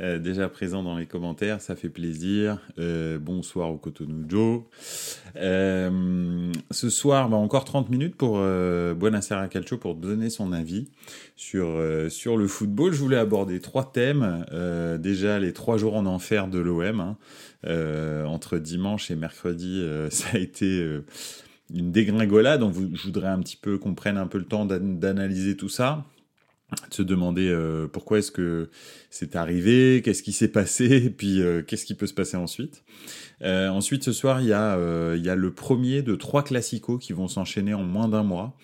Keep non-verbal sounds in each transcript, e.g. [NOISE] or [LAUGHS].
Euh, déjà présent dans les commentaires, ça fait plaisir. Euh, bonsoir au Cotonou Joe. Euh, ce soir, bah, encore 30 minutes pour Buonasera Calcio pour donner son avis sur, sur le football. Je voulais aborder trois thèmes. déjà, les trois jours en enfer de l'OM. Hein. entre dimanche et mercredi, [LAUGHS] ça a été une dégringolade. Donc, je voudrais un petit peu qu'on prenne un peu le temps d'analyser tout ça de se demander euh, pourquoi est-ce que c'est arrivé, qu'est-ce qui s'est passé, [LAUGHS] et puis euh, qu'est-ce qui peut se passer ensuite. Euh, ensuite, ce soir, il y, a, y a le premier de trois classicos qui vont s'enchaîner en moins d'un mois.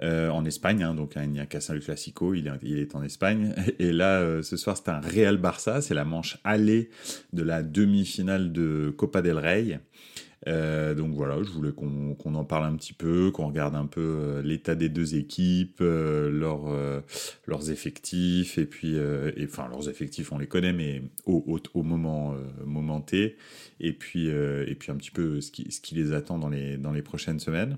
en Espagne, hein, donc il n'y a qu'un seul classico, il est, il est, en Espagne. [LAUGHS] Et là, ce soir, c'est un Real Barça, c'est la manche allée de la demi-finale de Copa del Rey. Euh, donc voilà, je voulais qu'on en parle un petit peu, qu'on regarde un peu euh, l'état des deux équipes, euh, leurs effectifs, et puis, enfin leurs effectifs, on les connaît, mais au, moment, moment et puis, et puis un petit peu ce qui, ce qui les attend dans les, dans les prochaines semaines.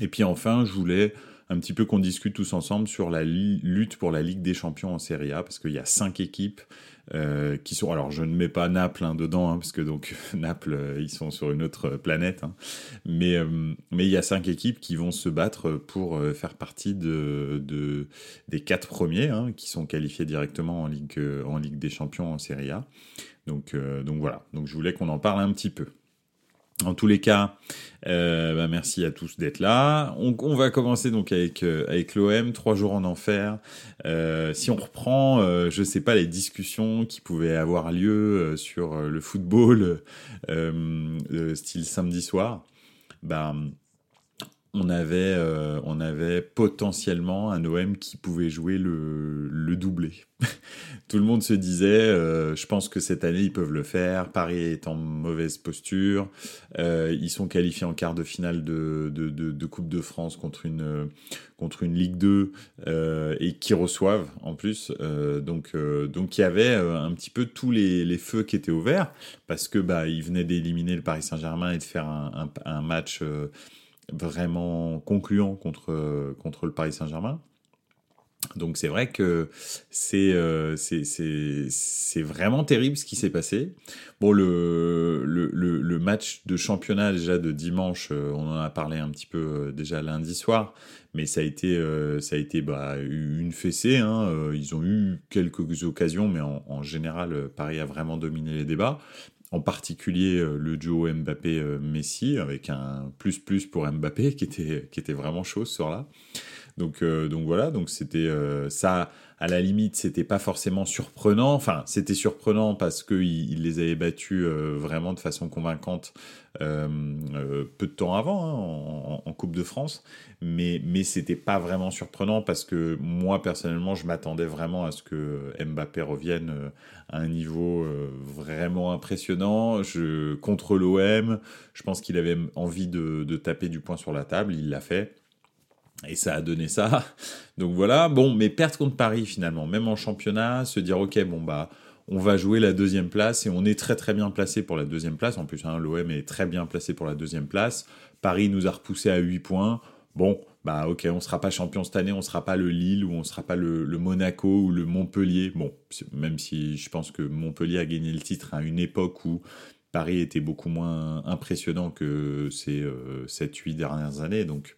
Et puis enfin, je voulais un petit peu qu'on discute tous ensemble sur la lutte pour la Ligue des Champions en Serie A, parce qu'il y a cinq équipes euh, qui sont. Alors, je ne mets pas Naples hein, dedans, hein, parce que donc [LAUGHS] Naples, euh, ils sont sur une autre planète. Hein. Mais euh, mais il y a cinq équipes qui vont se battre pour faire partie de, de des quatre premiers, qui sont qualifiés directement en Ligue en Ligue des Champions en Serie A. Donc donc voilà. Donc je voulais qu'on en parle un petit peu. En tous les cas, euh, bah merci à tous d'être là. On, on, va commencer donc avec euh, avec l'OM, trois jours en enfer. Euh, si on reprend, euh, je sais pas les discussions qui pouvaient avoir lieu euh, sur le football, style samedi soir, bah on avait, euh, on avait potentiellement un OM qui pouvait jouer le, doublé. [LAUGHS] Tout le monde se disait, euh, je pense que cette année ils peuvent le faire. Paris est en mauvaise posture. Euh, ils sont qualifiés en quart de finale de, Coupe de France contre une, contre une Ligue 2 et qui reçoivent en plus. donc, donc il y avait un petit peu tous les, feux qui étaient ouverts parce que bah ils venaient d'éliminer le Paris Saint-Germain et de faire un match vraiment concluant contre, contre le Paris Saint-Germain. Donc c'est vrai que c'est euh, vraiment terrible ce qui s'est passé. Bon le, le, le, match de championnat déjà de dimanche, euh, on en a parlé un petit peu euh, déjà lundi soir, mais ça a été euh, ça a été bah, une fessée. Hein, ils ont eu quelques occasions, mais en général Paris a vraiment dominé les débats en particulier euh, le duo Mbappé-Messi, avec un plus-plus pour Mbappé qui était, qui était vraiment chaud sur là. Donc, euh, donc voilà, donc c'était euh, ça, à la limite, c'était pas forcément surprenant. Enfin, c'était surprenant parce qu'il il les avait battus vraiment de façon convaincante peu de temps avant, hein, en, Coupe de France. Mais, mais c'était pas vraiment surprenant parce que moi, personnellement, je m'attendais vraiment à ce que Mbappé revienne à un niveau euh, vraiment impressionnant. Je, contre l'OM, je pense qu'il avait envie de taper du poing sur la table, il l'a fait. Et ça a donné ça. [LAUGHS] Donc voilà, bon, mais perdre contre Paris finalement, même en championnat, se dire ok, bon bah on va jouer la deuxième place et on est très très bien placé pour la deuxième place. En plus, hein, l'OM est très bien placé pour la deuxième place. Paris nous a repoussé à 8 points. Bon, bah ok, on sera pas champion cette année, on sera pas le Lille ou on sera pas le, Monaco ou le Montpellier. Bon, même si je pense que Montpellier a gagné le titre à une époque où Paris était beaucoup moins impressionnant que ces euh, 7-8 dernières années. Donc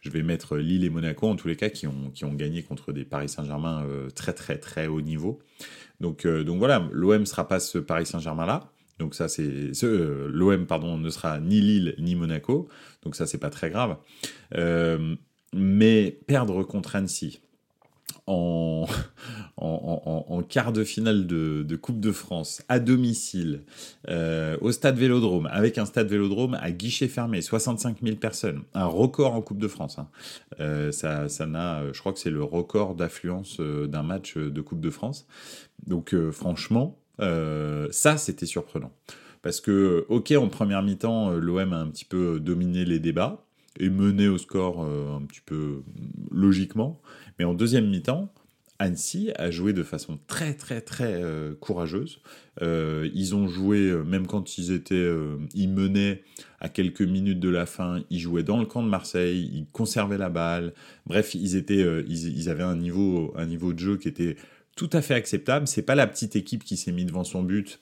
je vais mettre Lille et Monaco en tous les cas qui ont, qui ont gagné contre des Paris Saint-Germain euh, très très très haut niveau. Donc, euh, donc voilà, l'OM sera pas ce Paris Saint-Germain là. Donc ça c'est ce l'OM pardon ne sera ni Lille ni Monaco. Donc ça c'est pas très grave. Euh, mais perdre contre Annecy en, en, quart de finale de, Coupe de France à domicile euh, au stade Vélodrome avec un stade Vélodrome à guichet fermé 65 000 personnes. Un record en Coupe de France hein. euh, ça ça n'a je crois que c'est le record d'affluence euh, d'un match de Coupe de France. Donc euh, franchement euh, ça c'était surprenant. Parce que ok en première mi-temps l'OM a un petit peu dominé les débats et menait au score un petit peu logiquement. Mais en deuxième mi-temps, Annecy a joué de façon très très très euh, courageuse. Euh, ils ont joué, euh, même quand ils étaient, ils menaient à quelques minutes de la fin, ils jouaient dans le camp de Marseille, ils conservaient la balle. Bref, ils étaient, ils, avaient un niveau, un niveau de jeu qui était tout à fait acceptable. C'est pas la petite équipe qui s'est mise devant son but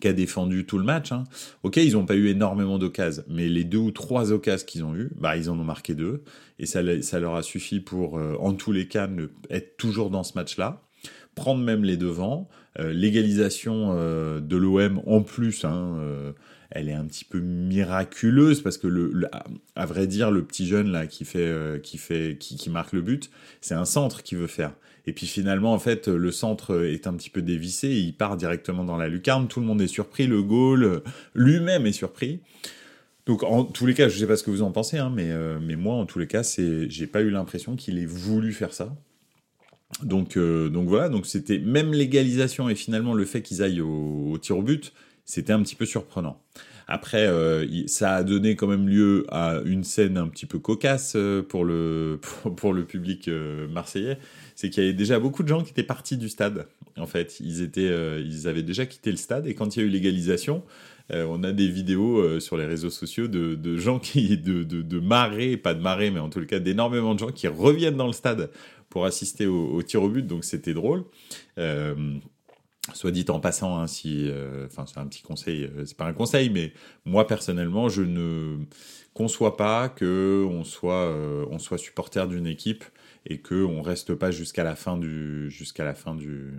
qui a défendu tout le match. Hein. Ok, ils n'ont pas eu énormément d'occasions, mais les deux ou trois occasions qu'ils ont eues, bah, ils en ont marqué deux. Et ça, leur a suffi pour, euh, en tous les cas, être toujours dans ce match-là. Prendre même les devants. Euh, l'égalisation euh, de l'OM en plus, hein, elle est un petit peu miraculeuse parce que à vrai dire le petit jeune là qui fait qui fait qui marque le but c'est un centre qu'il veut faire et puis finalement, en fait, le centre est un petit peu dévissé, il part directement dans la lucarne, tout le monde est surpris, le goal lui-même est surpris. Donc en tous les cas, je ne sais pas ce que vous en pensez, hein, mais, euh, mais moi, en tous les cas, c'est, j'ai pas eu l'impression qu'il ait voulu faire ça. Donc, euh, donc voilà, donc c'était même l'égalisation et finalement le fait qu'ils aillent au, tir au but, c'était un petit peu surprenant. Après, euh, ça a donné quand même lieu à une scène un petit peu cocasse pour le, [LAUGHS] pour le public marseillais c'est qu'il y avait déjà beaucoup de gens qui étaient partis du stade. En fait, ils étaient, euh, ils avaient déjà quitté le stade et quand il y a eu l'égalisation, euh, on a des vidéos euh, sur les réseaux sociaux de, gens qui, de, de, marées, pas de marées, mais en tout cas d'énormément de gens qui reviennent dans le stade pour assister au, tir au but. Donc c'était drôle. Soit dit en passant, hein, si, enfin c'est un petit conseil, c'est pas un conseil, mais moi personnellement, je ne conçois pas que on soit, on soit supporter d'une équipe et que on reste pas jusqu'à la fin du jusqu'à la fin du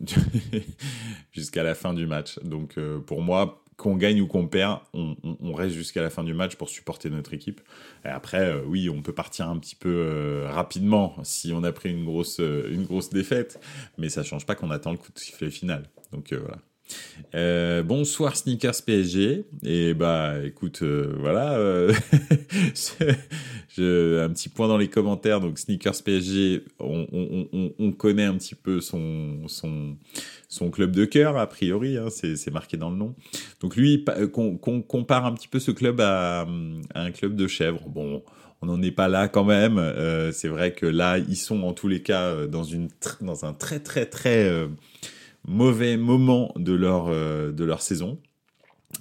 [LAUGHS] jusqu'à la fin du match. Donc euh, pour moi, qu'on gagne ou qu'on perd, on, reste jusqu'à la fin du match pour supporter notre équipe. Et après, euh, oui, on peut partir un petit peu euh, rapidement si on a pris une grosse une grosse défaite, mais ça change pas qu'on attend le coup de sifflet final. Donc voilà. Euh, bonsoir Sneakers PSG. Et bah écoute, euh, voilà. Euh, [LAUGHS] un petit point dans les commentaires. Donc Sneakers PSG, on, connaît un petit peu son, son, son club de cœur, a priori, hein, c'est marqué dans le nom. Donc lui, qu'on compare un petit peu ce club à, un club de chèvres. Bon, on n'en est pas là quand même. c'est vrai que là, ils sont en tous les cas dans, une, dans un très très très mauvais moment de leur, euh, de leur saison.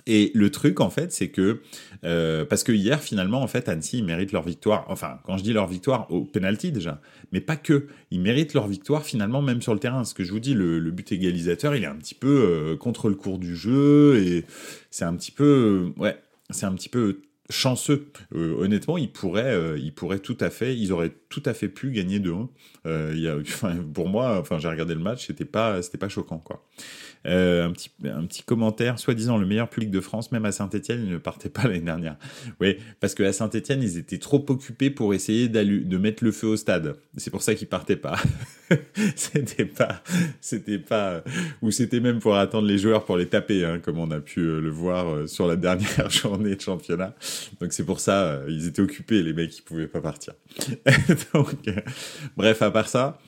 Et le truc, en fait, c'est que euh, parce que hier, finalement, en fait, Annecy ils méritent leur victoire. Enfin, quand je dis leur victoire, au penalty déjà, mais pas que. Ils méritent leur victoire finalement même sur le terrain. Ce que je vous dis, le, but égalisateur, il est un petit peu euh, contre le cours du jeu et c'est un petit peu, ouais, c'est un petit peu chanceux. Euh, honnêtement, ils pourraient, euh, ils pourraient tout à fait, ils auraient tout à fait pu gagner 2-1. Euh, [LAUGHS] pour moi, enfin, j'ai regardé le match, c'était pas, c'était pas choquant, quoi. Euh, un, petit, un petit commentaire, soi-disant le meilleur public de France, même à Saint-Etienne, ils ne partaient pas [LAUGHS] l'année dernière. Oui, parce qu'à Saint-Etienne, ils étaient trop occupés pour essayer de mettre le feu au stade. C'est pour ça qu'ils partaient pas. [LAUGHS] c'était pas, c'était pas, ou c'était même pour attendre les joueurs pour les taper, hein, comme on a pu euh, le voir sur la dernière journée de championnat. Donc c'est pour ça, ils étaient occupés, les mecs, ils pouvaient pas partir. [LAUGHS] Donc, bref, à part ça,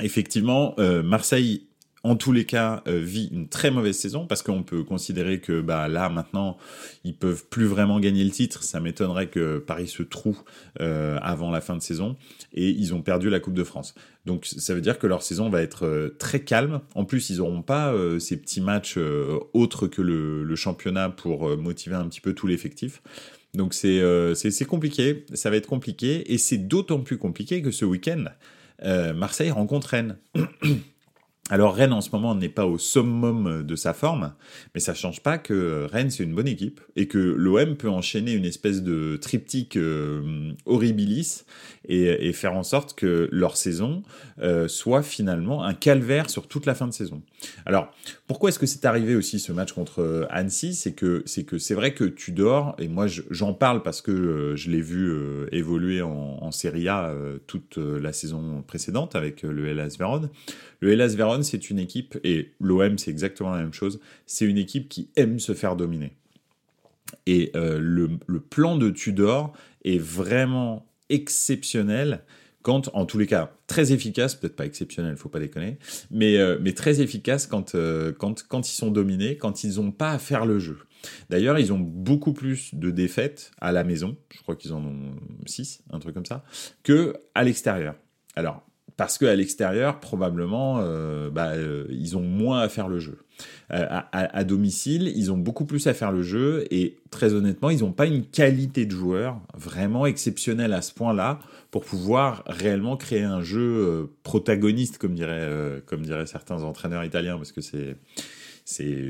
effectivement, Marseille en tous les cas, euh, vit une très mauvaise saison parce qu'on peut considérer que bah là maintenant ils peuvent plus vraiment gagner le titre. Ça m'étonnerait que Paris se trouve euh, avant la fin de saison et ils ont perdu la Coupe de France. Donc ça veut dire que leur saison va être euh, très calme. En plus, ils n'auront pas ces petits matchs autres que le, le, championnat pour motiver un petit peu tout l'effectif. Donc c'est c'est compliqué, ça va être compliqué et c'est d'autant plus compliqué que ce week-end Marseille rencontre Rennes. [CLEARS THROAT] Alors Rennes en ce moment n'est pas au summum de sa forme, mais ça change pas que Rennes c'est une bonne équipe et que l'OM peut enchaîner une espèce de triptyque euh, horribilis et, faire en sorte que leur saison euh, soit finalement un calvaire sur toute la fin de saison. Alors pourquoi est-ce que c'est arrivé aussi ce match contre euh, Annecy? C'est que c'est que c'est vrai que Tudor et moi j'en parle parce que je l'ai vu évoluer en, en Serie A toute la saison précédente avec le Hellas Vérone. Le Hellas Vérone, c'est une équipe, et l'OM, c'est exactement la même chose, c'est une équipe qui aime se faire dominer. Et euh, le, plan de Tudor est vraiment exceptionnel quand, en tous les cas, très efficace, peut-être pas exceptionnel, faut pas déconner, mais, euh, mais très efficace quand, euh, quand, quand ils sont dominés, quand ils n'ont pas à faire le jeu. D'ailleurs, ils ont beaucoup plus de défaites à la maison, je crois qu'ils en ont 6, un truc comme ça, que à l'extérieur. Alors, parce qu'à l'extérieur, probablement, euh, bah, euh, ils ont moins à faire le jeu. Euh, à, domicile, ils ont beaucoup plus à faire le jeu et très honnêtement, ils n'ont pas une qualité de joueur vraiment exceptionnelle à ce point-là pour pouvoir réellement créer un jeu protagoniste, comme diraient, comme diraient certains entraîneurs italiens, parce que c'est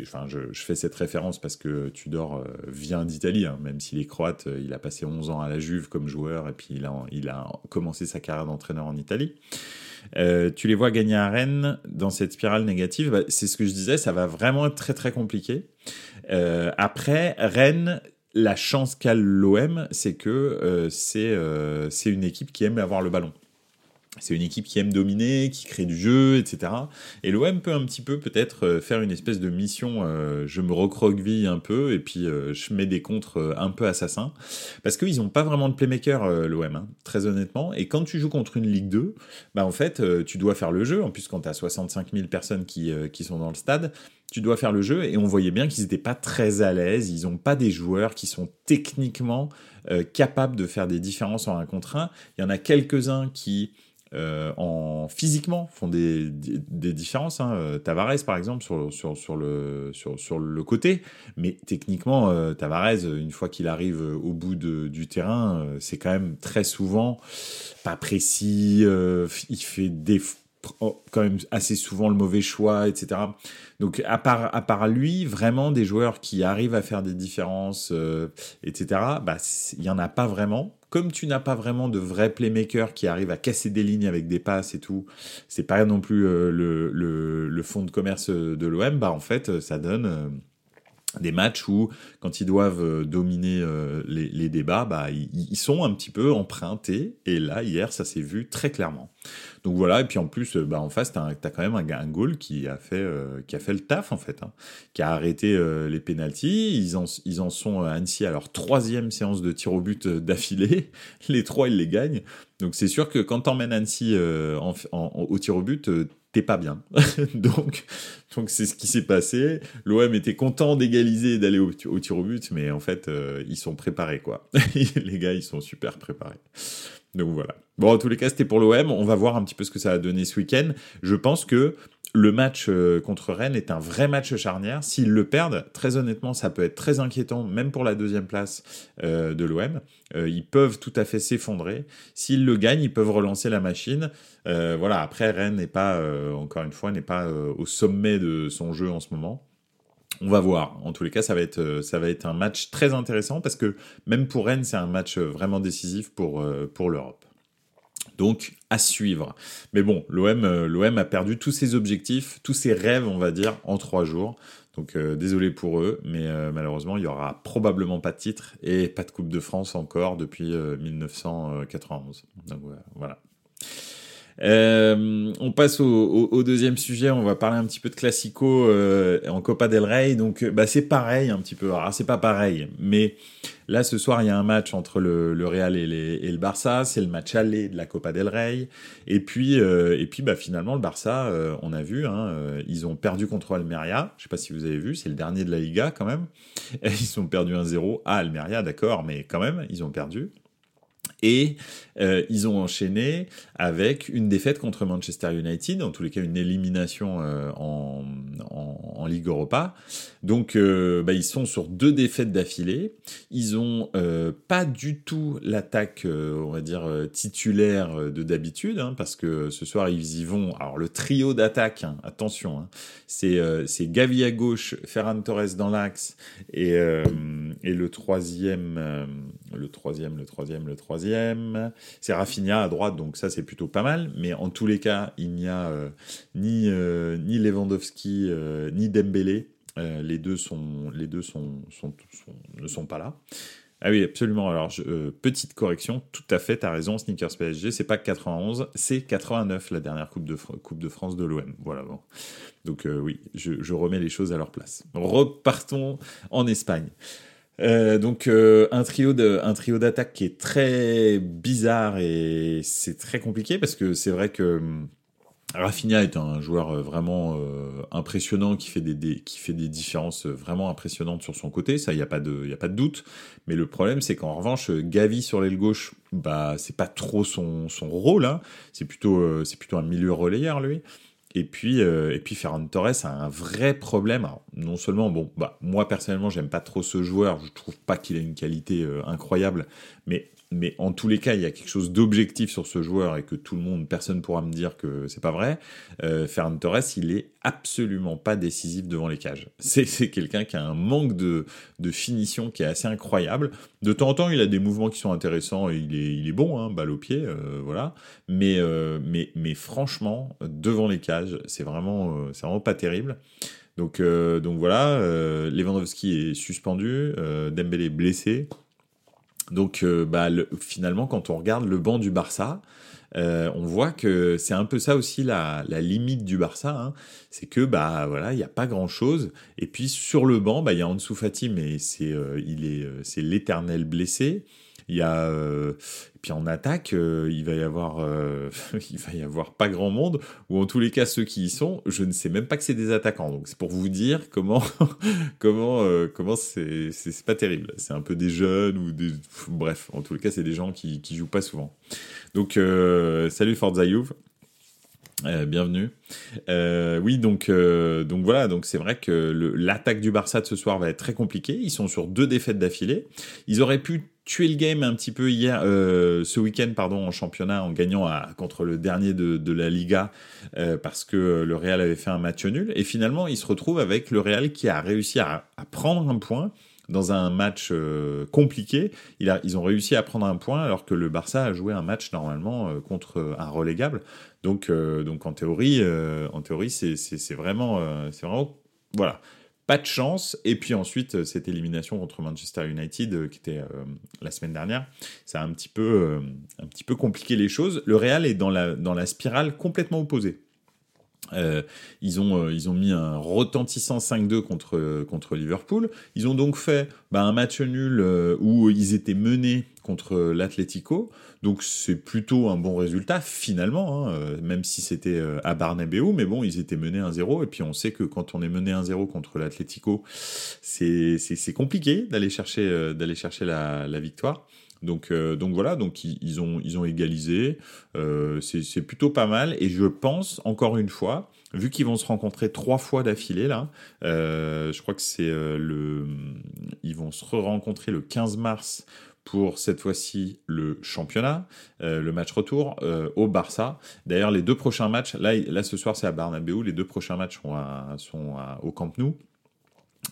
enfin, je, fais cette référence parce que Tudor vient d'Italie, hein, même s'il est croate, il a passé 11 ans à la Juve comme joueur et puis il a, commencé sa carrière d'entraîneur en Italie. Euh, tu les vois gagner à Rennes dans cette spirale négative. Bah, c'est ce que je disais, ça va vraiment être très très compliqué. Euh, après, Rennes, la chance qu'a l'OM, c'est que euh, c'est une équipe qui aime avoir le ballon. C'est une équipe qui aime dominer, qui crée du jeu, etc. Et l'OM peut un petit peu peut-être euh, faire une espèce de mission, euh, je me recroqueville un peu et puis euh, je mets des contres un peu assassins. Parce qu'ils n'ont pas vraiment de playmaker, l'OM, hein, très honnêtement. Et quand tu joues contre une Ligue 2, bah en fait, tu dois faire le jeu. En plus, quand tu as 65 000 personnes qui, qui sont dans le stade, tu dois faire le jeu. Et on voyait bien qu'ils n'étaient pas très à l'aise. Ils n'ont pas des joueurs qui sont techniquement capables de faire des différences en un contre un. Il y en a quelques-uns qui euh, en physiquement font des, des, différences. Hein. Euh, Tavares, par exemple, sur, sur, sur, le, sur, sur le côté, mais techniquement, euh, Tavares, une fois qu'il arrive au bout de, du terrain, c'est quand même très souvent pas précis. il fait des quand même assez souvent le mauvais choix, etc. Donc à part, à part lui, vraiment des joueurs qui arrivent à faire des différences, euh, etc. Bah il y en a pas vraiment. Comme tu n'as pas vraiment de vrais playmakers qui arrivent à casser des lignes avec des passes et tout, c'est pas non plus euh, le, le, le, fond de commerce de l'OM. Bah en fait, ça donne euh, des matchs où, quand ils doivent euh, dominer euh, les, débats, bah, ils, sont un petit peu empruntés. Et là, hier, ça s'est vu très clairement. Donc voilà, et puis en plus, euh, bah, en face, tu as, quand même un, un goal qui a, fait, qui a fait le taf, en fait, hein, qui a arrêté les pénalties. Ils en, ils en sont à Annecy à leur troisième séance de tir au but d'affilée. [LAUGHS] Les trois, ils les gagnent. Donc c'est sûr que quand t'emmènes Annecy en, au tir au but, t'es pas bien. [LAUGHS] donc, donc c'est ce qui s'est passé. L'OM était content d'égaliser et d'aller au, tir au but, mais en fait, euh, ils sont préparés, quoi. [LAUGHS] les gars, ils sont super préparés. Donc voilà. Bon, en tous les cas, c'était pour l'OM. On va voir un petit peu ce que ça a donné ce week-end. Je pense que le match euh, contre Rennes est un vrai match charnière. S'ils le perdent, très honnêtement, ça peut être très inquiétant, même pour la deuxième place euh, de l'OM. Euh, ils peuvent tout à fait s'effondrer. S'ils le gagnent, ils peuvent relancer la machine. voilà. Après, Rennes n'est pas, encore une fois, n'est pas au sommet de son jeu en ce moment. On va voir. En tous les cas, ça va être, ça va être un match très intéressant parce que même pour Rennes, c'est un match vraiment décisif pour, pour l'Europe. Donc à suivre. Mais bon, l'OM, euh, l'OM a perdu tous ses objectifs, tous ses rêves, on va dire, en trois jours. Donc euh, désolé pour eux, mais euh, malheureusement, il y aura probablement pas de titre et pas de Coupe de France encore depuis 1991. Donc voilà. On passe au, deuxième sujet. On va parler un petit peu de classico en Copa del Rey. Donc, bah, c'est pareil un petit peu. Alors, c'est pas pareil, mais là, ce soir, il y a un match entre le, Real et, le Barça. C'est le match aller de la Copa del Rey. Et puis, euh, et puis, bah, finalement, le Barça, on a vu, hein, ils ont perdu contre Almeria. Je sais pas si vous avez vu, c'est le dernier de la Liga quand même. [LAUGHS] Ils ont perdu 1-0 à Almeria, d'accord, mais quand même, ils ont perdu. Et euh, ils ont enchaîné avec une défaite contre Manchester United, en tous les cas une élimination euh, en, en, Ligue Europa. Donc euh, bah, ils sont sur deux défaites d'affilée. Ils ont pas du tout l'attaque, on va dire, titulaire de d'habitude, hein, parce que ce soir ils y vont. Alors le trio d'attaque, hein, attention, hein, c'est c'est Gavi à gauche, Ferran Torres dans l'axe et, et le troisième, le troisième, le troisième, le troisième c'est Rafinha à droite, donc ça c'est plutôt pas mal. Mais en tous les cas, il n'y a euh, ni, euh, ni Lewandowski euh, ni Dembélé. les deux, sont, les deux sont, ne sont pas là. Ah oui, absolument. Alors, petite correction, tout à fait, tu as raison, Sneakers PSG, c'est pas 91, c'est 89, la dernière Coupe de, coupe de France de l'OM. Voilà, bon. Donc oui, je, remets les choses à leur place. Repartons en Espagne. Euh, donc euh, un trio de trio d'attaque qui est très bizarre et c'est très compliqué parce que c'est vrai que Rafinha est un joueur euh, vraiment impressionnant qui fait des, qui fait des différences vraiment impressionnantes sur son côté, ça il y a pas de y a pas de doute. Mais le problème c'est qu'en revanche Gavi sur l'aile gauche, bah c'est pas trop son, son rôle, hein. c'est plutôt c'est plutôt un milieu relayeur lui. Et puis, puis Ferran Torres a un vrai problème. non seulement, bon, bah, moi personnellement, j'aime pas trop ce joueur. Je trouve pas qu'il ait une qualité incroyable, mais mais en tous les cas, il y a quelque chose d'objectif sur ce joueur et que tout le monde, personne pourra me dire que c'est pas vrai. Euh, Ferran Torres, il est absolument pas décisif devant les cages. [LAUGHS] C'est quelqu'un qui a un manque de, finition qui est assez incroyable. De temps en temps, il a des mouvements qui sont intéressants et il est, bon, hein, balle au pied, euh, voilà. Mais, euh, mais, franchement, devant les cages, c'est vraiment, euh, vraiment pas terrible. Donc, donc voilà, Lewandowski est suspendu, Dembélé est blessé. Donc euh, bah, finalement, quand on regarde le banc du Barça, euh, on voit que c'est un peu ça aussi la, limite du Barça, hein. c'est que bah voilà, il n'y a pas grand chose. Et puis sur le banc, bah il y a Ansu Fati, mais c'est euh, il est c'est l'éternel blessé. Il y a euh, puis en attaque, euh, il va y avoir euh, [LAUGHS] il va y avoir pas grand monde ou en tous les cas ceux qui y sont, je ne sais même pas que c'est des attaquants. Donc c'est pour vous dire comment [LAUGHS] comment comment c'est c'est pas terrible. C'est un peu des jeunes ou des bref, en tous les cas, c'est des gens qui qui jouent pas souvent. Donc salut Forza Juve. bienvenue. oui, donc, donc voilà, donc c'est vrai que l'attaque du Barça de ce soir va être très compliquée. Ils sont sur deux défaites d'affilée. Ils auraient pu tuer le game un petit peu hier, euh, ce week-end pardon, en championnat en gagnant contre le dernier de, la Liga euh, parce que le Real avait fait un match nul et finalement il se retrouve avec le Real qui a réussi à, prendre un point dans un match euh, compliqué. Ils ont réussi à prendre un point alors que le Barça a joué un match normalement contre un relégable. Donc, donc en théorie, en théorie, c'est vraiment, c'est vraiment, voilà pas de chance. Et puis ensuite, euh, cette élimination contre Manchester United, euh, qui était euh, la semaine dernière, ça a un petit, peu, un petit peu compliqué les choses. Le Real est dans la, dans la spirale complètement opposée. Ils, ont, ils ont mis un retentissant 5-2 contre, contre Liverpool. Ils ont donc fait bah, un match nul où ils étaient menés contre l'Atlético. Donc c'est plutôt un bon résultat finalement, hein, même si c'était à Barnabéu. Mais bon, ils étaient menés 1-0. Et puis on sait que quand on est mené 1-0 contre l'Atlético, c'est compliqué d'aller chercher, d'aller chercher la, la victoire. Donc, euh, donc voilà, donc ils, ont, ils ont égalisé. Euh, c'est plutôt pas mal. Et je pense, encore une fois, vu qu'ils vont se rencontrer trois fois d'affilée, là, euh, je crois que c'est le. Ils vont se re-rencontrer le 15 mars pour cette fois-ci le championnat, le match retour au Barça. D'ailleurs, les deux prochains matchs, là, là ce soir c'est à Barnabéu, les deux prochains matchs sont, au Camp Nou.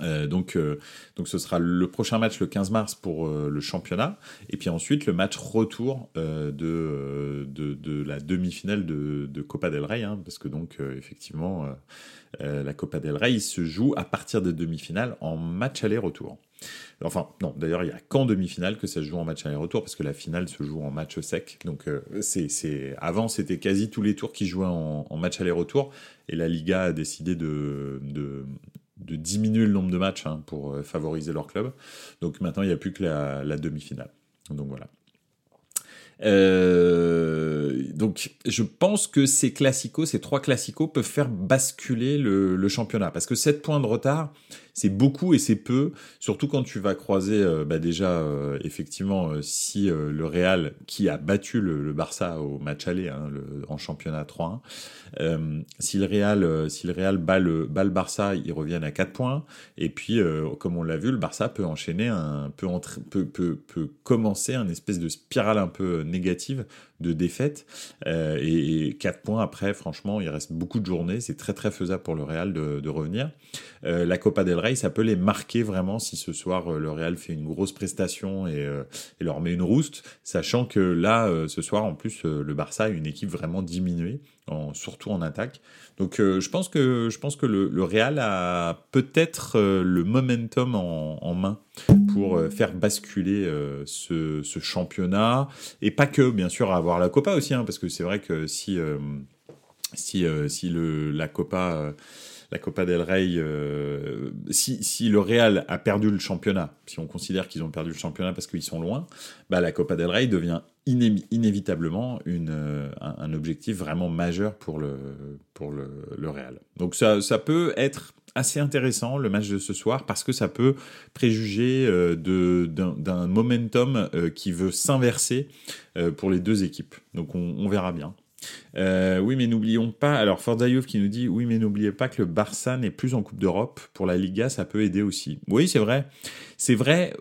Euh, donc, euh, donc ce sera le prochain match le 15 mars pour euh, le championnat, et puis ensuite le match retour de, de, de, la demi-finale de, de, Copa del Rey, hein, parce que donc effectivement la Copa del Rey se joue à partir des demi-finales en match aller-retour. Enfin, non, d'ailleurs, il n'y a qu'en demi-finale que ça se joue en match aller-retour, parce que la finale se joue en match sec. Donc, c'est, c'est... avant, c'était quasi tous les tours qui jouaient en, match aller-retour, et la Liga a décidé de diminuer le nombre de matchs hein, pour euh, favoriser leur club. Donc maintenant, il n'y a plus que la, demi-finale. Donc voilà. Euh, donc je pense que ces classicos, ces trois classicos peuvent faire basculer le, le championnat parce que 7 points de retard, c'est beaucoup et c'est peu, surtout quand tu vas croiser euh, bah déjà euh, effectivement euh, si le Real qui a battu le, Barça au match aller hein, en championnat 3-1, si le Real si le Real bat le, bat le Barça, ils reviennent à 4 points et puis comme on l'a vu, le Barça peut enchaîner un peut, peut, peut, peut commencer un espèce de spirale un peu négative de défaite. Euh, et, 4 points après, franchement, il reste beaucoup de journées. C'est très très faisable pour le Real de, revenir. Euh, la Copa del Rey, ça peut les marquer vraiment si ce soir euh, le Real fait une grosse prestation et, et leur met une rouste, sachant que là, ce soir, en plus, le Barça a une équipe vraiment diminuée, surtout en attaque. Donc je pense que je pense que le, Real a peut-être le momentum en, main pour faire basculer ce, championnat et pas que bien sûr avoir la Copa aussi, hein, parce que c'est vrai que si, euh, si, euh, si le, la Copa. La Copa del Rey, euh, si, si le Real a perdu le championnat, si on considère qu'ils ont perdu le championnat parce qu'ils sont loin, bah la Copa del Rey devient inévitablement une, euh, un, objectif vraiment majeur pour le, pour le, Real. Donc ça, ça peut être assez intéressant le match de ce soir parce que ça peut préjuger euh, d'un momentum qui veut s'inverser pour les deux équipes. Donc on, verra bien. Oui, mais n'oublions pas. Alors, Forzaïov qui nous dit Oui, mais n'oubliez pas que le Barça n'est plus en Coupe d'Europe. Pour la Liga, ça peut aider aussi. Oui, c'est vrai. C'est vrai.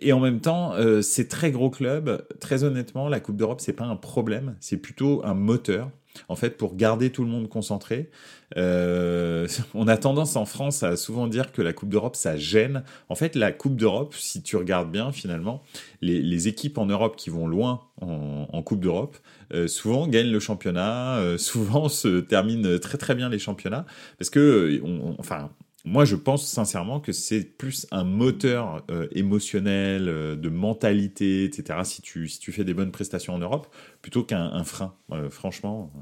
et en même temps, c'est très gros club. Très honnêtement, la Coupe d'Europe, c'est pas un problème. C'est plutôt un moteur en fait, pour garder tout le monde concentré. Euh, [LAUGHS] on a tendance en France à souvent dire que la Coupe d'Europe, ça gêne. En fait, la Coupe d'Europe, si tu regardes bien, finalement, les, équipes en Europe qui vont loin en, Coupe d'Europe, euh, souvent gagnent le championnat, euh, [LAUGHS] souvent se terminent très très bien les championnats, parce que, enfin, moi, je pense sincèrement que c'est plus un moteur euh, émotionnel, euh, de mentalité, etc. Si tu, si tu fais des bonnes prestations en Europe, plutôt qu'un frein. Euh, franchement,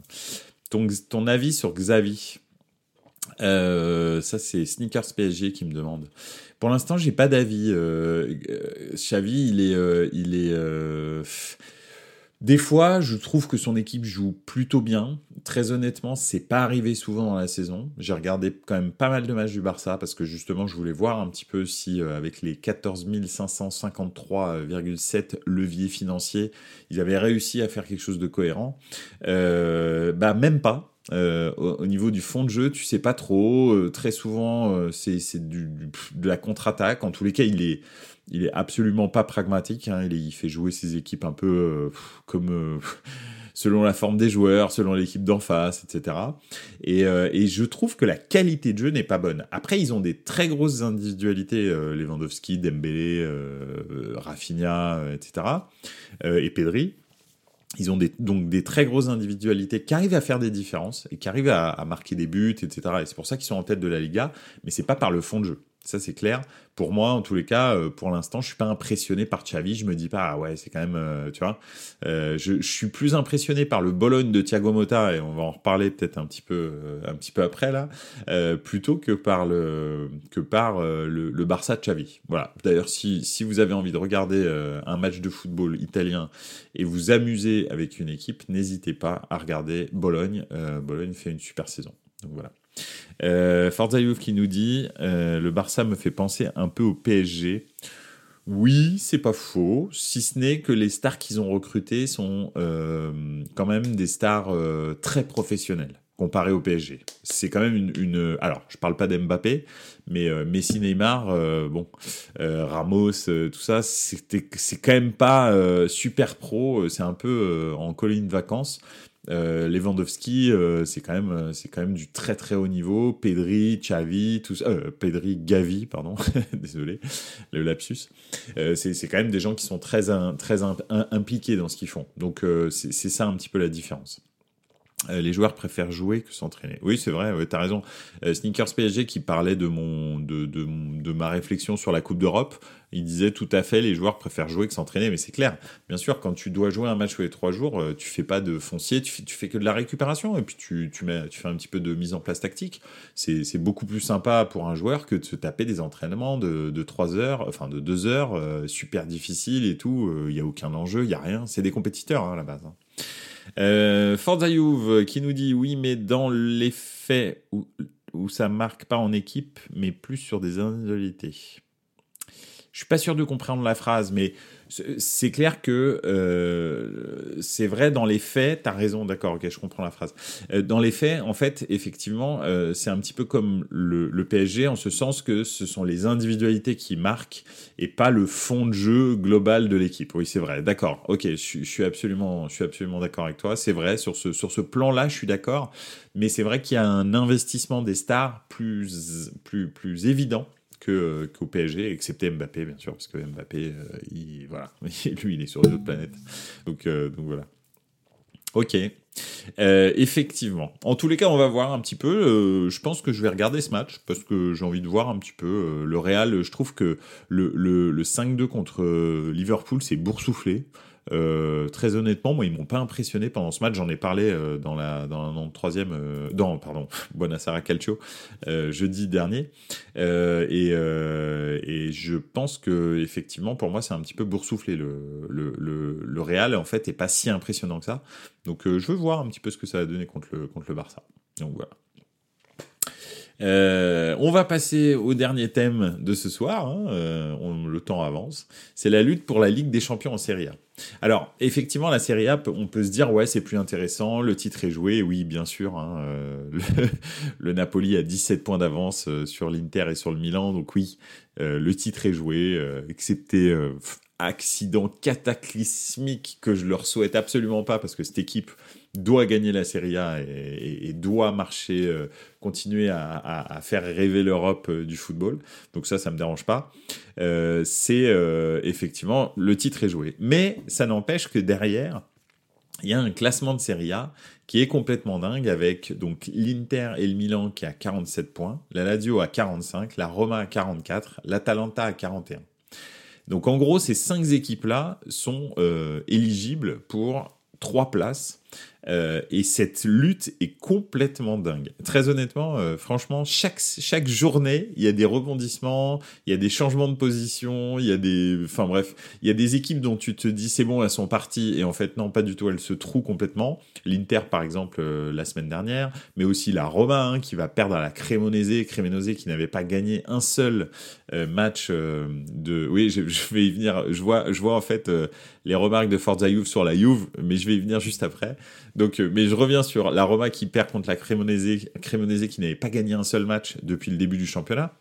ton, ton avis sur Xavi ça c'est Sneakers PSG qui me demande. Pour l'instant, j'ai pas d'avis. Xavi, il est, il est des fois, je trouve que son équipe joue plutôt bien. Très honnêtement, c'est pas arrivé souvent dans la saison. J'ai regardé quand même pas mal de matchs du Barça parce que justement, je voulais voir un petit peu si, euh, avec les 14 553,7 leviers financiers, ils avaient réussi à faire quelque chose de cohérent. Euh, bah, même pas. Euh, au, niveau du fond de jeu, tu sais pas trop. très souvent, c'est de la contre-attaque. En tous les cas, il est il est absolument pas pragmatique. Hein. Il, fait jouer ses équipes un peu euh, comme euh, [LAUGHS] selon la forme des joueurs, selon l'équipe d'en face, etc. Euh, et, je trouve que la qualité de jeu n'est pas bonne. Après, ils ont des très grosses individualités, Lewandowski, Dembélé, Rafinha, etc. et Pedri. Ils ont donc des très grosses individualités qui arrivent à faire des différences et qui arrivent à, à marquer des buts, etc. Et c'est pour ça qu'ils sont en tête de la Liga, mais c'est pas par le fond de jeu. Ça, c'est clair. Pour moi, en tous les cas, euh, pour l'instant, je suis pas impressionné par Xavi. Je me dis pas, ah ouais, c'est quand même, euh, tu vois. Euh, je, suis plus impressionné par le Bologne de Thiago Motta et on va en reparler peut-être un petit peu, un petit peu après là, plutôt que par le que par le, le, Barça de. Voilà. D'ailleurs, si si vous avez envie de regarder un match de football italien et vous amuser avec une équipe, n'hésitez pas à regarder Bologne. Bologne fait une super saison. Donc voilà. Euh, Forza Youth qui nous dit euh, le Barça me fait penser un peu au PSG. Oui, c'est pas faux, si ce n'est que les stars qu'ils ont recrutées sont euh, quand même des stars euh, très professionnelles comparé au PSG. C'est quand même une, Alors, je parle pas d'Mbappé, mais Messi, Neymar, bon, Ramos, tout ça, c'est quand même pas super pro. C'est un peu en colline de vacances. Euh, Lewandowski, euh, c'est quand même, euh, c'est quand même du très très haut niveau. Pedri, Xavi, tout ça, euh, Pedri, Gavi, pardon, [LAUGHS] désolé, le lapsus. c'est quand même des gens qui sont très très impliqués dans ce qu'ils font. Donc c'est ça un petit peu la différence. Euh, les joueurs préfèrent jouer que s'entraîner. Oui, c'est vrai, ouais, tu as raison. Euh, Sneakers PSG qui parlait de, mon, de, de, de ma réflexion sur la Coupe d'Europe, il disait tout à fait les joueurs préfèrent jouer que s'entraîner, mais c'est clair. Bien sûr, quand tu dois jouer un match tous les trois jours, euh, tu fais pas de foncier, tu fais, tu fais que de la récupération et puis tu, tu, mets, tu fais un petit peu de mise en place tactique. C'est beaucoup plus sympa pour un joueur que de se taper des entraînements de, de 3 heures, enfin de 2 heures, super difficiles et tout. Il y a aucun enjeu, il y a rien. C'est des compétiteurs hein, à la base. Hein. Euh, Forza qui nous dit oui, mais dans les faits où, où ça marque pas en équipe, mais plus sur des individualités. Je suis pas sûr de comprendre la phrase, mais c'est clair que euh, c'est vrai dans les faits, tu as raison, d'accord, ok, je comprends la phrase. Euh, dans les faits, en fait, effectivement, euh, c'est un petit peu comme le, le, PSG, en ce sens que ce sont les individualités qui marquent et pas le fond de jeu global de l'équipe. Oui, c'est vrai, d'accord, ok, je, je, suis absolument, je suis absolument d'accord avec toi, c'est vrai, sur ce, sur ce plan-là, je suis d'accord, mais c'est vrai qu'il y a un investissement des stars plus, plus, plus évident que qu'au PSG, excepté Mbappé bien sûr, parce que Mbappé, euh, il, voilà, [LAUGHS] lui il est sur une autre planète. Donc, euh, donc voilà. Ok. Euh, effectivement. En tous les cas, on va voir un petit peu. je pense que je vais regarder ce match parce que j'ai envie de voir un petit peu le Real. Je trouve que le, le, le 5-2 contre Liverpool, c'est boursouflé. Euh, très honnêtement, moi, ils m'ont pas impressionné pendant ce match. J'en ai parlé euh, dans la dans la troisième, euh, dans pardon, [LAUGHS] Buonasera Calcio euh, jeudi dernier. Euh, et, et je pense que effectivement, pour moi, c'est un petit peu boursouflé le le le, le Real en fait est pas si impressionnant que ça. Donc, je veux voir un petit peu ce que ça va donner contre le contre le Barça. Donc voilà. Euh, on va passer au dernier thème de ce soir. Hein, euh, le temps avance. C'est la lutte pour la Ligue des Champions en Serie A. Alors, effectivement, la Serie A, on peut se dire, ouais, c'est plus intéressant, le titre est joué, oui, bien sûr. Hein, euh, le, [LAUGHS] Napoli a 17 points d'avance euh, sur l'Inter et sur le Milan, donc oui, euh, le titre est joué, excepté accident cataclysmique que je leur souhaite absolument pas, parce que cette équipe doit gagner la Serie A et, doit marcher, euh, continuer à, faire rêver l'Europe euh, du football. Donc ça, ça me dérange pas. Euh, c'est effectivement le titre est joué, mais ça n'empêche que derrière, il y a un classement de Serie A qui est complètement dingue avec donc l'Inter et le Milan qui a 47 points, la Lazio à 45, la Roma à 44, l'Atalanta à 41. Donc en gros, ces cinq équipes-là sont euh, éligibles pour trois places euh, et cette lutte est complètement dingue. Très honnêtement, euh, franchement, chaque, chaque journée, il y a des rebondissements, il y a des changements de position, il y a des... Enfin bref, il y a des équipes dont tu te dis c'est bon, elles sont parties, et en fait non, pas du tout, elles se trouent complètement. L'Inter, par exemple, euh, la semaine dernière, mais aussi la Roma, hein, qui va perdre à la Cremonese, Cremonese qui n'avait pas gagné un seul match de... Oui, je, je, vais y venir, je vois, je vois en fait les remarques de Forza Juve sur la Juve, mais je vais y venir juste après. Donc, euh, mais je reviens sur la Roma qui perd contre la Cremonese, qui n'avait pas gagné un seul match depuis le début du championnat,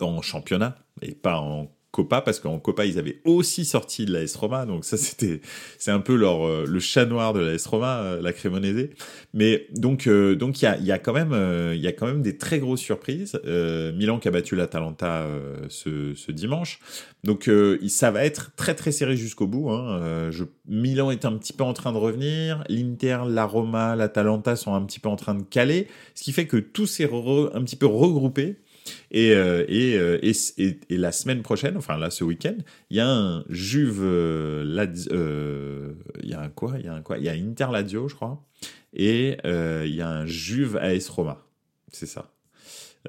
en championnat et pas en Copa parce qu'en Copa ils avaient aussi sorti de la S Roma. Donc ça [LAUGHS] c'était c'est un peu leur euh, le chat noir de la Roma euh, la Cremonese. Mais donc euh, donc il y a y a quand même il y a quand même des très grosses surprises. Milan qui a battu l'Atalanta ce, ce dimanche. Donc ça va être très très serré jusqu'au bout hein. je, Milan est un petit peu en train de revenir. l'Inter la Roma l'Atalanta sont un petit peu en train de caler. Ce qui fait que tout s'est un petit peu regroupé et, euh, euh, et, et, la semaine prochaine, enfin là ce week-end, il y a un Juve, euh, il y a un quoi Il y a un quoi Il y a Inter Ladio, je crois, et il y a un Juve AS Roma. C'est ça.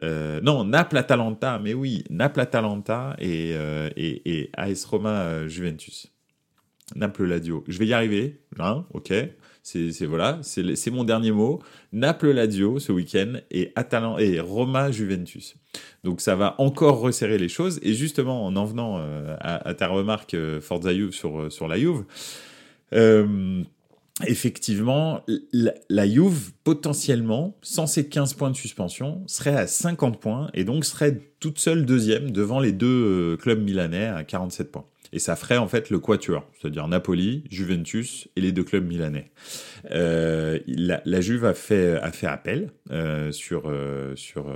Non, Naples Atalanta, mais oui, Naples Atalanta et, euh, et, et AS Roma Juventus. Naples Ladio. Je vais y arriver, hein, ok. C'est voilà, c'est mon dernier mot. Naples Lazio ce week-end et Atalan et Roma Juventus. Donc ça va encore resserrer les choses. Et justement, en en venant euh, à, ta remarque euh, Forza Juve sur euh, sur la Juve. Euh, effectivement, la, la Juve, potentiellement, sans ces 15 points de suspension, serait à 50 points et donc serait toute seule deuxième devant les deux clubs milanais à 47 points. Et ça ferait en fait le quatuor, c'est-à-dire Napoli, Juventus et les deux clubs milanais. Euh, la, la, Juve a fait, a fait appel euh, sur, euh, sur,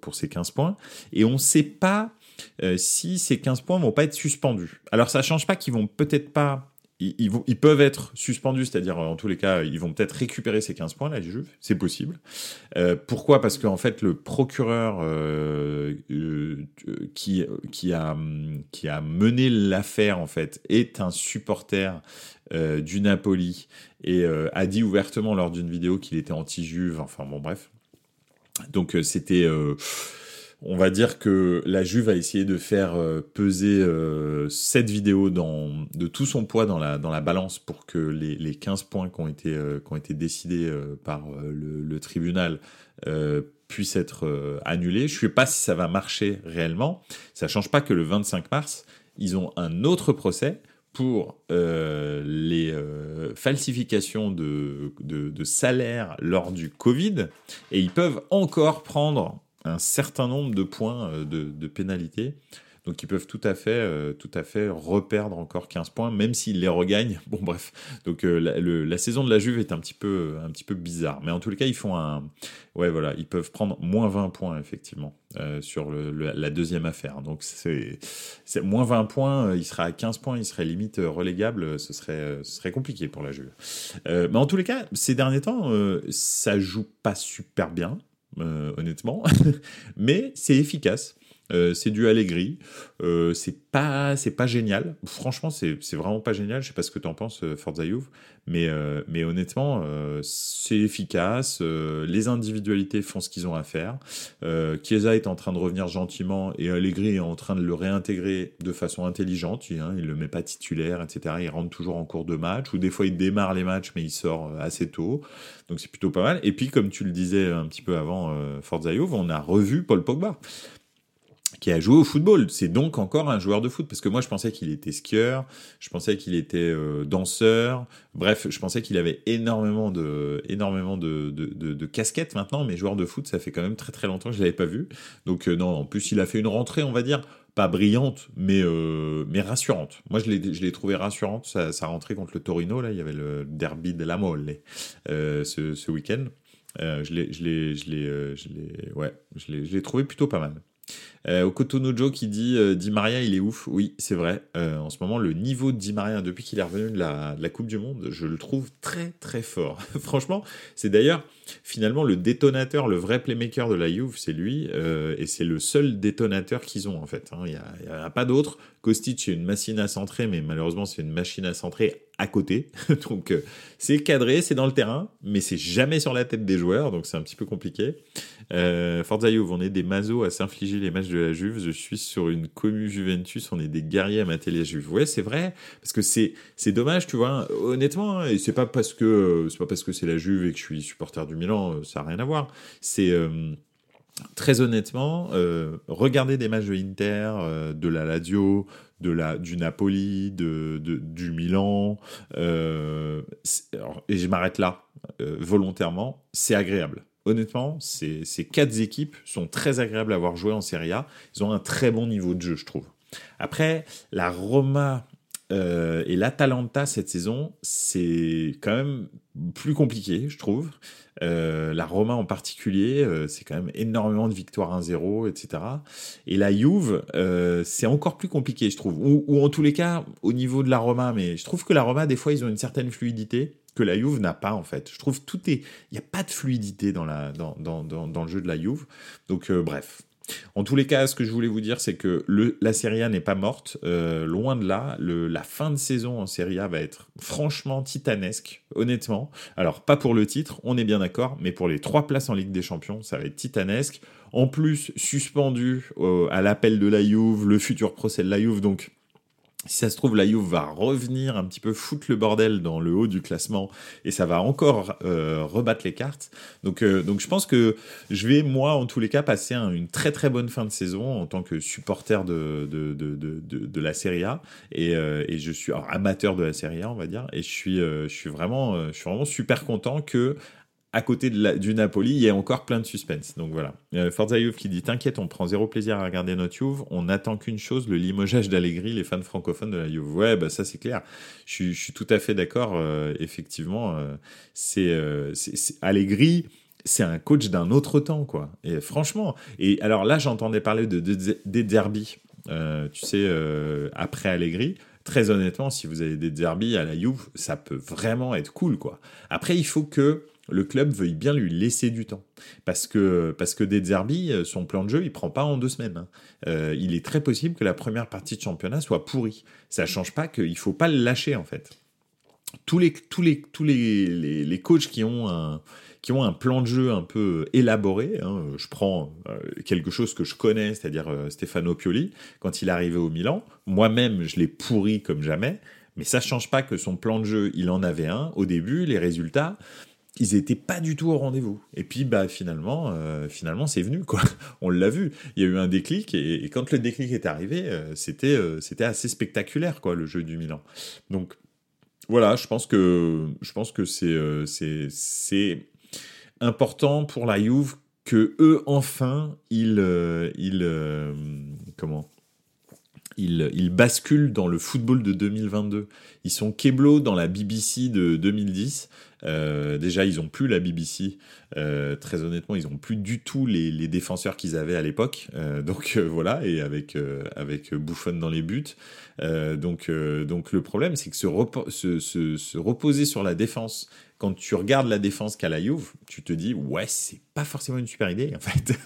pour ces 15 points et on ne sait pas si ces 15 points vont pas être suspendus. Alors ça change pas qu'ils vont peut-être pas ils, ils, ils, peuvent être suspendus, c'est-à-dire en tous les cas, ils vont peut-être récupérer ces 15 points, la Juve, c'est possible. Euh, pourquoi? Parce qu'en fait, le procureur euh, euh, qui, qui, a, qui a mené l'affaire, en fait, est un supporter euh, du Napoli et euh, a dit ouvertement lors d'une vidéo qu'il était anti-Juve, enfin bon, bref. Donc c'était on va dire que la Juve a essayé de faire euh, peser euh, cette vidéo dans, de tout son poids dans la, dans la balance pour que les, les 15 points qui ont été, euh, qui ont été décidés euh, par euh, le, tribunal euh, puissent être annulés. Je ne sais pas si ça va marcher réellement. Ça ne change pas que le 25 mars, ils ont un autre procès pour les falsifications de, de, de salaire lors du Covid et ils peuvent encore prendre un certain nombre de points euh, de, pénalité. Donc ils peuvent tout à fait, euh, tout à fait reperdre encore 15 points, même s'ils les regagnent. [LAUGHS] Bon bref, donc euh, la, saison de la Juve est un petit peu, un petit peu bizarre, mais en les cas ils font un, ouais voilà, ils peuvent prendre moins 20 points effectivement sur la deuxième affaire. Donc c'est, moins 20 points, il sera à 15 points, il serait limite relégable, ce serait, ce serait compliqué pour la Juve. mais en tous les cas, ces derniers temps, ça joue pas super bien euh, honnêtement, [LAUGHS] mais c'est efficace. Euh, c'est du Allegri. Euh, c'est pas, c'est pas génial. Franchement, c'est, c'est vraiment pas génial. Je sais pas ce que t'en penses, euh, Forza mais, euh, mais honnêtement, euh, c'est efficace. Euh, les individualités font ce qu'ils ont à faire. Chiesa est en train de revenir gentiment et Allegri est en train de le réintégrer de façon intelligente. Il, hein, il le met pas titulaire, etc. Il rentre toujours en cours de match ou des fois il démarre les matchs mais il sort assez tôt. Donc c'est plutôt pas mal. Et puis comme tu le disais un petit peu avant, Forza Juve, on a revu Paul Pogba qui a joué au football. C'est donc encore un joueur de foot, parce que moi je pensais qu'il était skieur, je pensais qu'il était euh, danseur, bref, je pensais qu'il avait énormément de, énormément de, de, de, casquettes maintenant, mais joueur de foot, ça fait quand même très très longtemps que je l'avais pas vu. Donc euh, non, en plus il a fait une rentrée, on va dire, pas brillante, mais, euh, mais rassurante. Moi je l'ai, trouvé rassurante, sa, rentrée contre le Torino, là, il y avait le derby de la Mole euh, ce, ce week-end. Je je l'ai, je ouais, je l'ai, je l'ai trouvé plutôt pas mal. Euh, Okotonojo qui dit euh, Di Maria il est ouf. Oui, c'est vrai. Euh, en ce moment, le niveau de Di Maria depuis qu'il est revenu de la, de la, Coupe du Monde, je le trouve très très fort. [LAUGHS] Franchement, c'est d'ailleurs finalement le détonateur, le vrai playmaker de la Juve, c'est lui, euh, et c'est le seul détonateur qu'ils ont en fait. Hein. Il hein. n'y a, a, pas d'autre. Kostic c'est une machine à centrer, mais malheureusement c'est une machine à centrer à côté. [LAUGHS] donc euh, c'est cadré, c'est dans le terrain, mais c'est jamais sur la tête des joueurs, donc c'est un petit peu compliqué. Euh, Forza on est des mazos à s'infliger les matchs de la Juve. Je suis sur une commu Juventus, on est des guerriers à mater les Juve. Ouais, c'est vrai, parce que c'est c'est dommage, tu vois. Honnêtement, hein, et c'est pas parce que c'est pas parce que c'est la Juve et que je suis supporter du Milan, euh, ça a rien à voir. C'est euh, très honnêtement, regarder des matchs de Inter, de la Lazio, de la, du Napoli, de, de du Milan, euh, et je m'arrête là euh, volontairement, c'est agréable. Honnêtement, ces, ces quatre équipes sont très agréables à voir jouer en Serie A. Ils ont un très bon niveau de jeu, je trouve. Après, la Roma euh, et l'Atalanta cette saison, c'est quand même plus compliqué, je trouve. Euh, la Roma en particulier, euh, c'est quand même énormément de victoires 1-0, etc. Et la Juve, euh, c'est encore plus compliqué, je trouve. Ou, en tous les cas, au niveau de la Roma, mais je trouve que la Roma, des fois, ils ont une certaine fluidité que la Juve n'a pas, en fait. Je trouve tout est... Il n'y a pas de fluidité dans, la, dans, dans, dans, dans le jeu de la Juve. Donc, bref, en tous les cas, ce que je voulais vous dire, c'est que la Serie A n'est pas morte. Euh, loin de là, le, la fin de saison en Serie A va être franchement titanesque, honnêtement. Alors, pas pour le titre, on est bien d'accord, mais pour les trois places en Ligue des Champions, ça va être titanesque. En plus, suspendu euh, à l'appel de la Juve, le futur procès de la Juve, donc si ça se trouve, la Juve va revenir un petit peu foutre le bordel dans le haut du classement et ça va encore euh, rebattre les cartes. Donc, euh, donc je pense que je vais, moi, en tous les cas, passer un, une très très bonne fin de saison en tant que supporter de, de, de, de, de, la Serie A et, euh, et je suis alors, amateur de la Serie A, on va dire, et je suis, euh, je suis vraiment, je suis vraiment super content que à côté du Napoli, il y a encore plein de suspense. Donc voilà. Euh, Forza qui dit T'inquiète, on prend zéro plaisir à regarder notre Juve. On n'attend qu'une chose, le limogeage d'Allegri, les fans francophones de la Juve. Ouais, bah ça c'est clair. Je suis, tout à fait d'accord. Euh, effectivement, euh, c'est euh, Allegri c'est un coach d'un autre temps, quoi. Et franchement, et alors là, j'entendais parler de, de, de des euh, tu sais, après Allegri. Très honnêtement, si vous avez des derbies à la Juve, ça peut vraiment être cool, quoi. Après, il faut que le club veuille bien lui laisser du temps. Parce que, parce que De Zerbi, son plan de jeu, il prend pas en deux semaines. Hein. Euh, il est très possible que la première partie de championnat soit pourrie. Ça change pas qu'il faut pas le lâcher, en fait. Tous les, tous les, tous les, les, les coachs qui ont un, qui ont un plan de jeu un peu élaboré. Hein. Je prends euh, quelque chose que je connais, c'est-à-dire euh, Stefano Pioli, quand il est arrivé au Milan. Moi-même, je l'ai pourri comme jamais. Mais ça change pas que son plan de jeu, il en avait un. Au début, les résultats, ils étaient pas du tout au rendez-vous. Et puis bah finalement, euh, finalement c'est venu quoi. [LAUGHS] On l'a vu. Il y a eu un déclic et, quand le déclic est arrivé, euh, c'était euh, c'était assez spectaculaire quoi le jeu du Milan. Donc voilà, je pense que je pense que c'est c'est c'est important pour la Juve que eux enfin ils ils comment ils, ils, basculent dans le football de 2022. Ils sont Keblo dans la BBC de 2010. Déjà, ils ont plus la BBC. très honnêtement, ils ont plus du tout les, défenseurs qu'ils avaient à l'époque. donc voilà, et avec avec dans les buts. donc donc le problème, c'est que se reposer sur la défense quand tu regardes la défense qu'a la Juve, tu te dis ouais, c'est pas forcément une super idée en fait.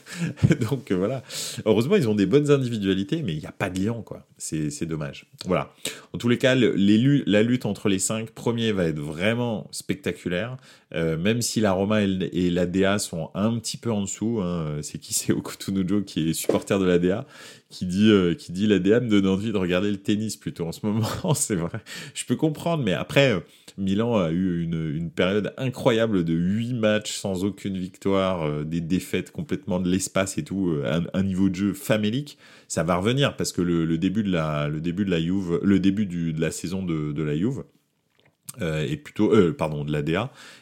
[LAUGHS] Donc euh, voilà. Heureusement, ils ont des bonnes individualités, mais il n'y a pas de lion quoi. C'est dommage. Voilà. En tous les cas, les, la lutte entre les cinq premiers va être vraiment spectaculaire. Euh, même si la Roma et, la DA sont un petit peu en dessous. Hein. C'est qui? C'est Okutunujo qui est supporter de la DA qui dit euh, qui dit la DA me donne envie de regarder le tennis plutôt en ce moment. [LAUGHS] c'est vrai. Je peux comprendre, mais après Milan a eu une, période incroyable de 8 matchs sans aucune victoire, euh, des défaites complètement de l'espace et tout, euh, un, niveau de jeu famélique. Ça va revenir parce que le, début de la, le début de la Juve, le début de la saison de, la Juve, et plutôt, euh, pardon, de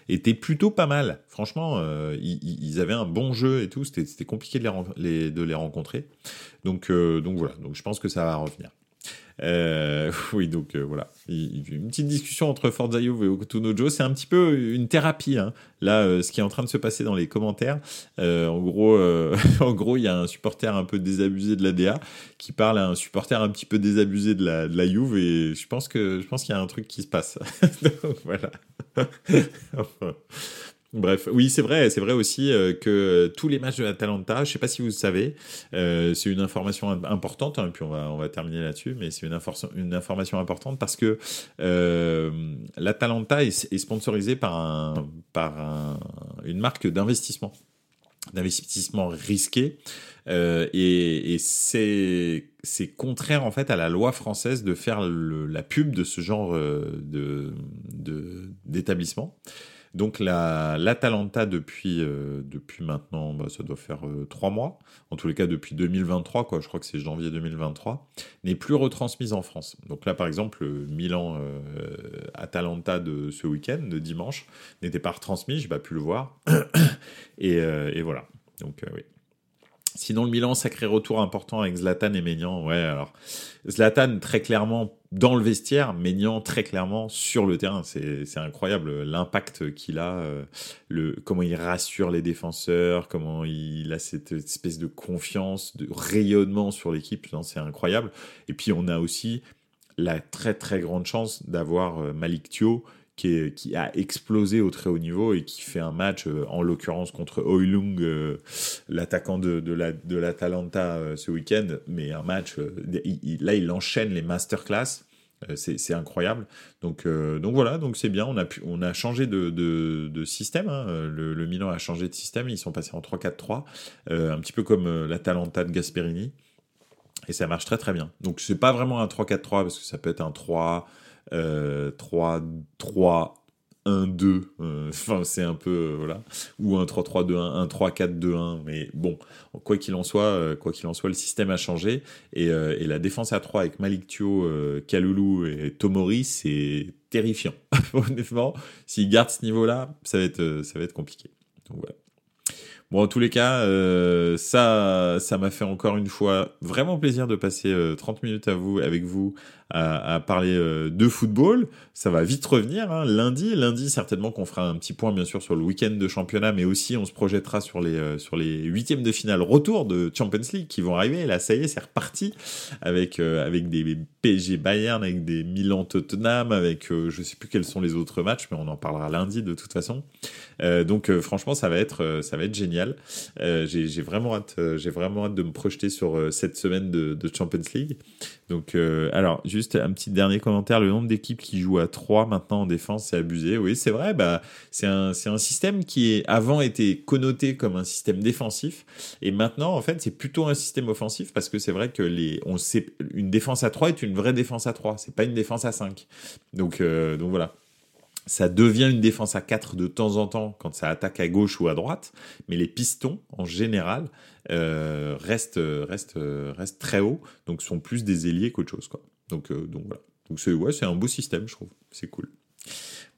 était plutôt pas mal. Franchement, ils, avaient un bon jeu et tout. C'était compliqué de les, de les rencontrer. Donc, donc voilà. Donc je pense que ça va revenir. Euh, [LAUGHS] oui, donc euh, voilà, une petite discussion entre Forza Juve et Okutunojo, c'est un petit peu une thérapie. Hein. Là, euh, ce qui est en train de se passer dans les commentaires, en gros, [LAUGHS] en gros, il y a un supporter un peu désabusé de la DA qui parle à un supporter un petit peu désabusé de la, de la et je pense que je pense qu'il y a un truc qui se passe. [LAUGHS] donc, voilà. Bref, oui, c'est vrai, c'est vrai aussi euh, que tous les matchs de l'Atalanta, je sais pas si vous le savez, euh, c'est une information importante, hein, puis on va, terminer là-dessus, mais c'est une, information importante parce que euh, l'Atalanta est, est, sponsorisé par, un, par un, une marque d'investissement, d'investissement risqué, euh, et, c'est contraire en fait à la loi française de faire la pub de ce genre euh, d'établissement. Donc la l'Atalanta depuis euh, depuis maintenant, bah, ça doit faire euh, trois mois, en tous les cas depuis 2023 quoi, je crois que c'est janvier 2023, n'est plus retransmise en France. Donc là par exemple euh, Atalanta de ce week-end de dimanche n'était pas retransmis, j'ai pas pu le voir [COUGHS] et, voilà. Donc oui. Sinon, le Milan, sacré retour important avec Zlatan et Maignan. Ouais, alors, Zlatan, très clairement, dans le vestiaire, Maignan, très clairement, sur le terrain. C'est incroyable l'impact qu'il a, euh, le, comment il rassure les défenseurs, comment il a cette espèce de confiance, de rayonnement sur l'équipe. C'est incroyable. Et puis, on a aussi la très, très grande chance d'avoir euh, Malik Thio, qui, a explosé au très haut niveau et qui fait un match, euh, en l'occurrence contre Oilung, euh, l'attaquant de, de, la, de l'Atalanta euh, ce week-end, mais un match, là il enchaîne les masterclass. C'est, incroyable. Donc, donc voilà, donc c'est bien. On a, on a changé de, de, système. Hein. Le, le, Milan a changé de système. Ils sont passés en 3-4-3, un petit peu comme l'Atalanta de Gasperini. Et ça marche très très bien. Donc c'est pas vraiment un 3-4-3 parce que ça peut être un 3, 3, 3, 1, 2. Enfin, c'est un peu, euh, voilà. Ou un 3, 3, 2, 1, un 3, 4, 2, 1. Mais bon, quoi qu'il en soit, euh, quoi qu'il en soit, le système a changé. Et, euh, la défense à 3 avec Malik Thio, Kaloulou et Tomori, c'est terrifiant. [LAUGHS] Honnêtement, s'ils gardent ce niveau-là, ça va être, ça va être compliqué. Donc voilà. Bon, en tous les cas, ça, ça m'a fait encore une fois vraiment plaisir de passer 30 minutes à vous, avec vous à, à parler euh, de football. Ça va vite revenir. Hein. Lundi, lundi certainement qu'on fera un petit point bien sûr sur le week-end de championnat, mais aussi on se projettera sur les euh, sur les huitièmes de finale retour de Champions League qui vont arriver. là, ça y est, c'est reparti avec euh, avec des PSG Bayern, avec des Milan Tottenham, avec je sais plus quels sont les autres matchs, mais on en parlera lundi de toute façon. donc franchement, ça va être ça va être génial. j'ai vraiment hâte j'ai vraiment hâte de me projeter sur cette semaine de, de Champions League. Donc, euh, alors, juste un petit dernier commentaire. Le nombre d'équipes qui jouent à 3 maintenant en défense, c'est abusé. Oui, c'est vrai. Bah, c'est un, c'est un système qui est, avant était connoté comme un système défensif. Et maintenant, en fait, c'est plutôt un système offensif parce que c'est vrai que les, on sait, une défense à 3 est une vraie défense à 3. C'est pas une défense à 5. Donc, euh, donc voilà ça devient une défense à 4 de temps en temps quand ça attaque à gauche ou à droite, mais les pistons, en général, euh, restent, restent, restent très hauts, donc sont plus des ailiers qu'autre chose. Quoi. Donc, euh, donc voilà. Donc c'est un beau système, je trouve. C'est cool.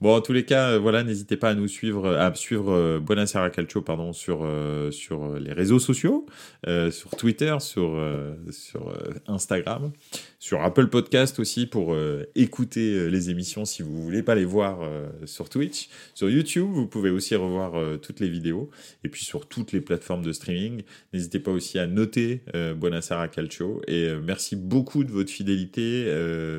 Bon, en tous les cas, euh, voilà, n'hésitez pas à nous suivre, à suivre euh, Buonasera Calcio, pardon, sur euh, sur les réseaux sociaux, sur Twitter, sur sur Instagram, sur Apple Podcast aussi pour euh, écouter euh, les émissions si vous voulez pas les voir euh, sur Twitch. Sur YouTube, vous pouvez aussi revoir toutes les vidéos. Et puis sur toutes les plateformes de streaming. N'hésitez pas aussi à noter Buonasera Calcio. Et merci beaucoup de votre fidélité.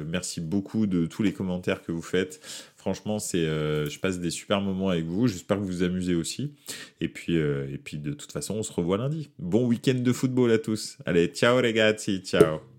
merci beaucoup de tous les commentaires que vous faites. Franchement, c'est, je passe des super moments avec vous. J'espère que vous vous amusez aussi. Et puis, et puis de toute façon, on se revoit lundi. Bon week-end de football à tous. Allez, ciao gars, ciao.